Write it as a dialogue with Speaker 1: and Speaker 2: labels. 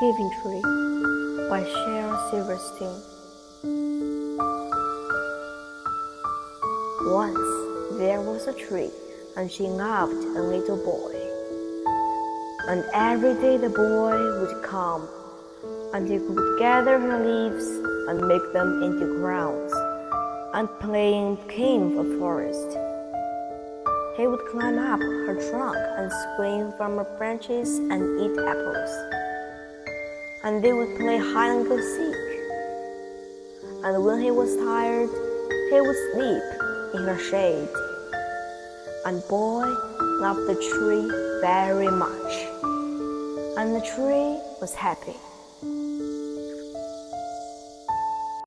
Speaker 1: Giving Tree by Shel Silverstein. Once there was a tree, and she loved a little boy. And every day the boy would come, and he would gather her leaves and make them into crowns, and play in king of the forest. He would climb up her trunk and swing from her branches and eat apples and they would play hide and go seek. And when he was tired, he would sleep in her shade. And boy loved the tree very much, and the tree was happy.